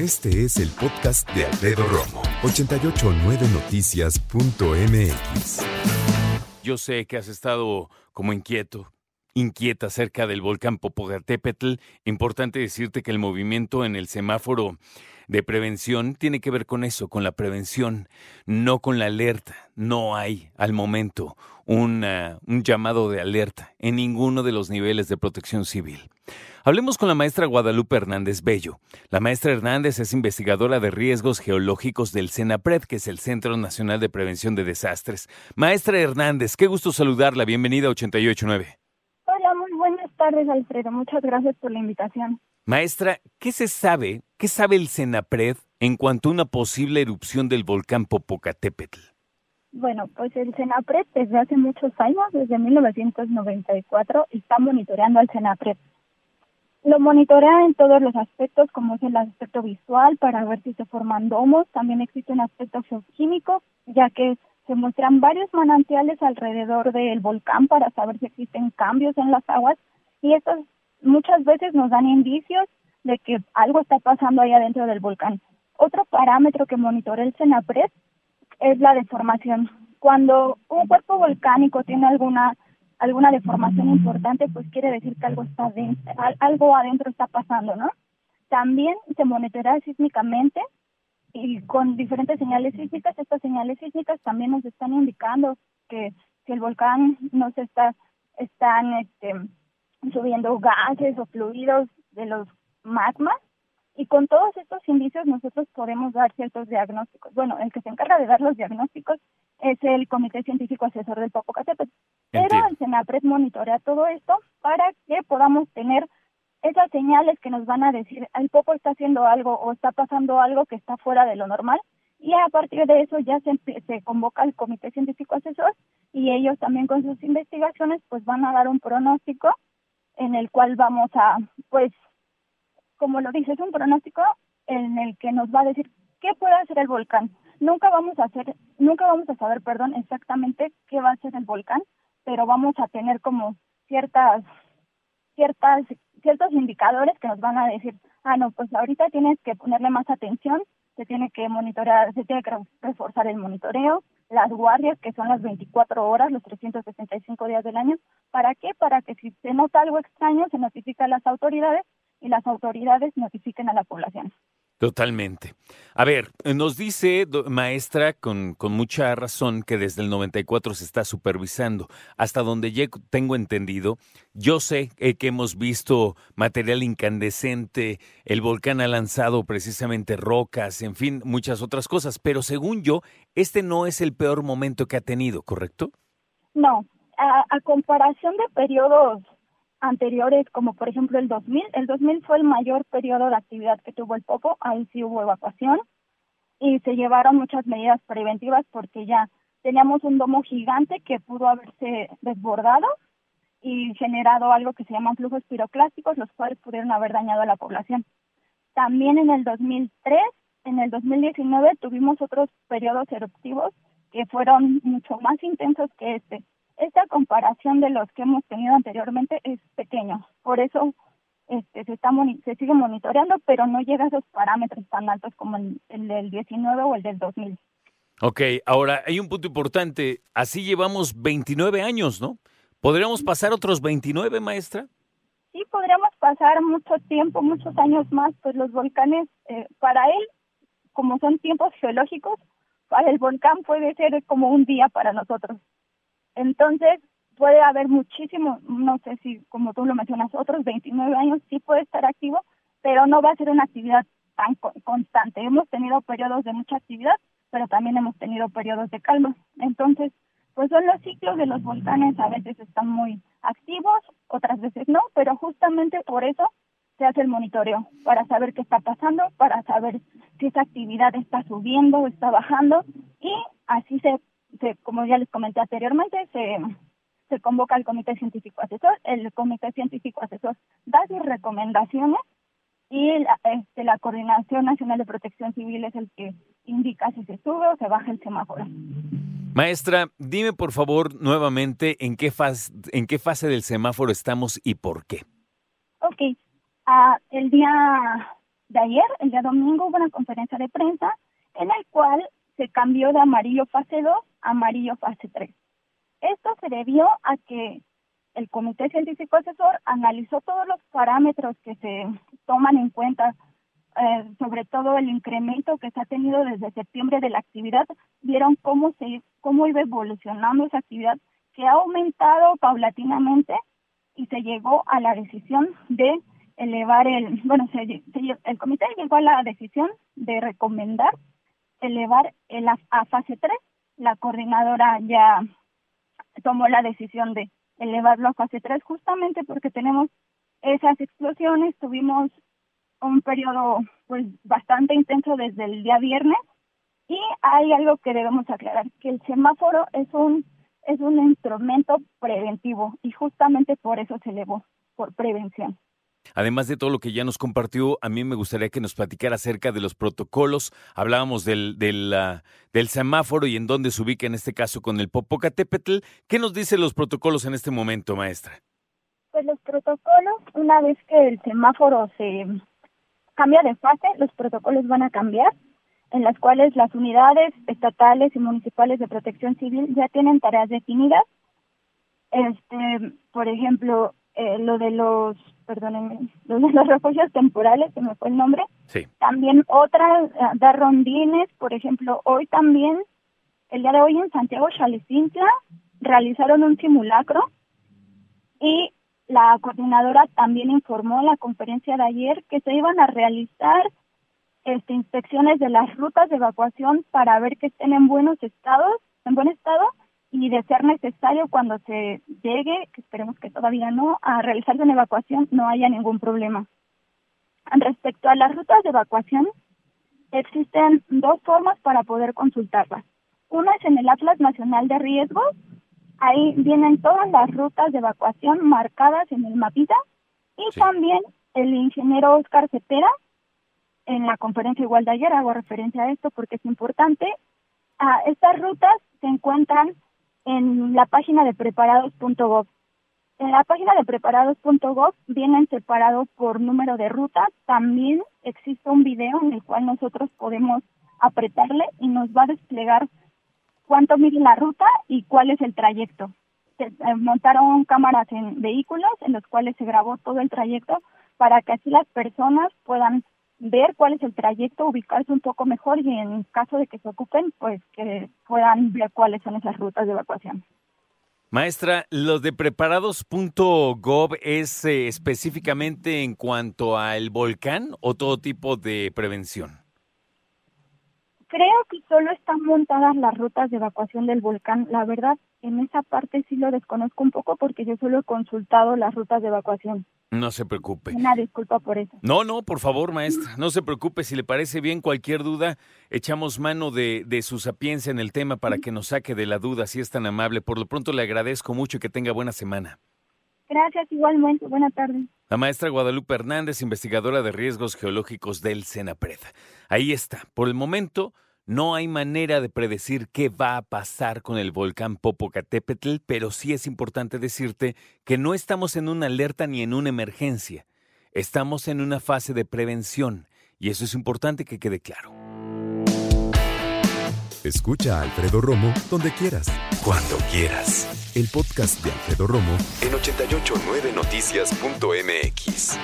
Este es el podcast de Alfredo Romo, 889noticias.mx. Yo sé que has estado como inquieto, inquieta acerca del volcán Popocatépetl. Importante decirte que el movimiento en el semáforo de prevención tiene que ver con eso, con la prevención, no con la alerta. No hay al momento un llamado de alerta en ninguno de los niveles de protección civil. Hablemos con la maestra Guadalupe Hernández Bello. La maestra Hernández es investigadora de riesgos geológicos del CENAPRED, que es el Centro Nacional de Prevención de Desastres. Maestra Hernández, qué gusto saludarla. Bienvenida a 889. Tardes, Alfredo. Muchas gracias por la invitación. Maestra, ¿qué se sabe, qué sabe el CENAPRED en cuanto a una posible erupción del volcán Popocatépetl? Bueno, pues el CENAPRED desde hace muchos años, desde 1994, está monitoreando al CENAPRED lo monitorea en todos los aspectos, como es el aspecto visual, para ver si se forman domos. También existe un aspecto geoquímico, ya que se muestran varios manantiales alrededor del volcán para saber si existen cambios en las aguas. Y estos muchas veces nos dan indicios de que algo está pasando ahí adentro del volcán. Otro parámetro que monitorea el CENAPRED es la deformación. Cuando un cuerpo volcánico tiene alguna alguna deformación importante, pues quiere decir que algo está dentro, algo adentro está pasando, ¿no? También se monitorea sísmicamente y con diferentes señales sísmicas. Estas señales sísmicas también nos están indicando que si el volcán no se está están este, subiendo gases o fluidos de los magmas y con todos estos indicios nosotros podemos dar ciertos diagnósticos. Bueno, el que se encarga de dar los diagnósticos es el Comité Científico Asesor del Popocatépetl. Pero el CENAPRED monitorea todo esto para que podamos tener esas señales que nos van a decir el Popo está haciendo algo o está pasando algo que está fuera de lo normal y a partir de eso ya se, se convoca el Comité Científico Asesor y ellos también con sus investigaciones pues van a dar un pronóstico en el cual vamos a pues como lo dice es un pronóstico en el que nos va a decir qué puede hacer el volcán. Nunca vamos a hacer, nunca vamos a saber, perdón, exactamente qué va a ser el volcán, pero vamos a tener como ciertas, ciertas, ciertos indicadores que nos van a decir, ah, no, pues ahorita tienes que ponerle más atención, se tiene que monitorear, se tiene que reforzar el monitoreo, las guardias, que son las 24 horas, los 365 días del año. ¿Para qué? Para que si se nota algo extraño, se notifique a las autoridades y las autoridades notifiquen a la población. Totalmente. A ver, nos dice maestra con, con, mucha razón que desde el 94 se está supervisando. Hasta donde yo tengo entendido, yo sé que hemos visto material incandescente, el volcán ha lanzado precisamente rocas, en fin, muchas otras cosas, pero según yo, este no es el peor momento que ha tenido, ¿correcto? No, a, a comparación de periodos anteriores, como por ejemplo el 2000. El 2000 fue el mayor periodo de actividad que tuvo el Popo, ahí sí hubo evacuación y se llevaron muchas medidas preventivas porque ya teníamos un domo gigante que pudo haberse desbordado y generado algo que se llaman flujos piroclásticos, los cuales pudieron haber dañado a la población. También en el 2003, en el 2019 tuvimos otros periodos eruptivos que fueron mucho más intensos que este esta comparación de los que hemos tenido anteriormente es pequeño. Por eso este, se, está se sigue monitoreando, pero no llega a esos parámetros tan altos como el, el del 19 o el del 2000. Ok, ahora hay un punto importante. Así llevamos 29 años, ¿no? ¿Podríamos pasar otros 29, maestra? Sí, podríamos pasar mucho tiempo, muchos años más, pues los volcanes, eh, para él, como son tiempos geológicos, para el volcán puede ser como un día para nosotros. Entonces, puede haber muchísimo, no sé si como tú lo mencionas, otros 29 años sí puede estar activo, pero no va a ser una actividad tan constante. Hemos tenido periodos de mucha actividad, pero también hemos tenido periodos de calma. Entonces, pues son los ciclos de los volcanes, a veces están muy activos, otras veces no, pero justamente por eso se hace el monitoreo, para saber qué está pasando, para saber si esa actividad está subiendo o está bajando, y así se como ya les comenté anteriormente, se, se convoca al Comité Científico Asesor. El Comité Científico Asesor da sus recomendaciones y la, este, la Coordinación Nacional de Protección Civil es el que indica si se sube o se baja el semáforo. Maestra, dime por favor nuevamente en qué fase, en qué fase del semáforo estamos y por qué. Ok, uh, el día de ayer, el día domingo, hubo una conferencia de prensa en el cual se cambió de amarillo fase 2 a amarillo fase 3. Esto se debió a que el Comité Científico Asesor analizó todos los parámetros que se toman en cuenta, eh, sobre todo el incremento que se ha tenido desde septiembre de la actividad, vieron cómo se cómo iba evolucionando esa actividad, que ha aumentado paulatinamente y se llegó a la decisión de elevar el, bueno, el comité llegó a la decisión de recomendar elevar el a, a fase 3. La coordinadora ya tomó la decisión de elevarlo a fase 3 justamente porque tenemos esas explosiones, tuvimos un periodo pues bastante intenso desde el día viernes y hay algo que debemos aclarar, que el semáforo es un es un instrumento preventivo y justamente por eso se elevó, por prevención. Además de todo lo que ya nos compartió, a mí me gustaría que nos platicara acerca de los protocolos. Hablábamos del, del, ah, del semáforo y en dónde se ubica en este caso con el Popocatépetl. ¿Qué nos dicen los protocolos en este momento, maestra? Pues los protocolos, una vez que el semáforo se cambia de fase, los protocolos van a cambiar, en las cuales las unidades estatales y municipales de protección civil ya tienen tareas definidas. Este, por ejemplo, eh, lo de los, perdónenme, los refugios temporales, que me fue el nombre. Sí. También otras, uh, dar rondines, por ejemplo, hoy también, el día de hoy en Santiago Chalecintla, realizaron un simulacro y la coordinadora también informó en la conferencia de ayer que se iban a realizar este, inspecciones de las rutas de evacuación para ver que estén en buenos estados, en buen estado y de ser necesario cuando se llegue, que esperemos que todavía no, a realizar una evacuación no haya ningún problema. Respecto a las rutas de evacuación, existen dos formas para poder consultarlas. Una es en el Atlas Nacional de Riesgos, ahí vienen todas las rutas de evacuación marcadas en el mapita y Sí. también el ingeniero Oscar Cepeda, en la conferencia igual de ayer hago referencia a esto porque es importante, Ah, estas rutas se encuentran en la página de preparados.gov. En la página de preparados.gov vienen separados por número de ruta. También existe un video en el cual nosotros podemos apretarle y nos va a desplegar cuánto mide la ruta y cuál es el trayecto. Se eh, montaron cámaras en vehículos en los cuales se grabó todo el trayecto para que así las personas puedan ver cuál es el trayecto, ubicarse un poco mejor y en caso de que se ocupen, pues que puedan ver cuáles son esas rutas de evacuación. Maestra, ¿los de preparados.gov es eh, específicamente en cuanto al volcán o todo tipo de prevención? Creo que solo están montadas las rutas de evacuación del volcán. La verdad, en esa parte sí lo desconozco un poco porque yo solo he consultado las rutas de evacuación. No se preocupe. Una disculpa por eso. No, no, por favor, maestra, no se preocupe. Si le parece bien cualquier duda, echamos mano de, de su sapiencia en el tema para que nos saque de la duda, si es tan amable. Por lo pronto le agradezco mucho y que tenga buena semana. Gracias igualmente. Buenas tardes. La maestra Guadalupe Hernández, investigadora de riesgos geológicos del CENAPRED. Ahí está. Por el momento, no hay manera de predecir qué va a pasar con el volcán Popocatépetl, pero sí es importante decirte que no estamos en una alerta ni en una emergencia. Estamos en una fase de prevención y eso es importante que quede claro. Escucha a Alfredo Romo donde quieras, cuando quieras. El podcast de Alfredo Romo en 889noticias.mx.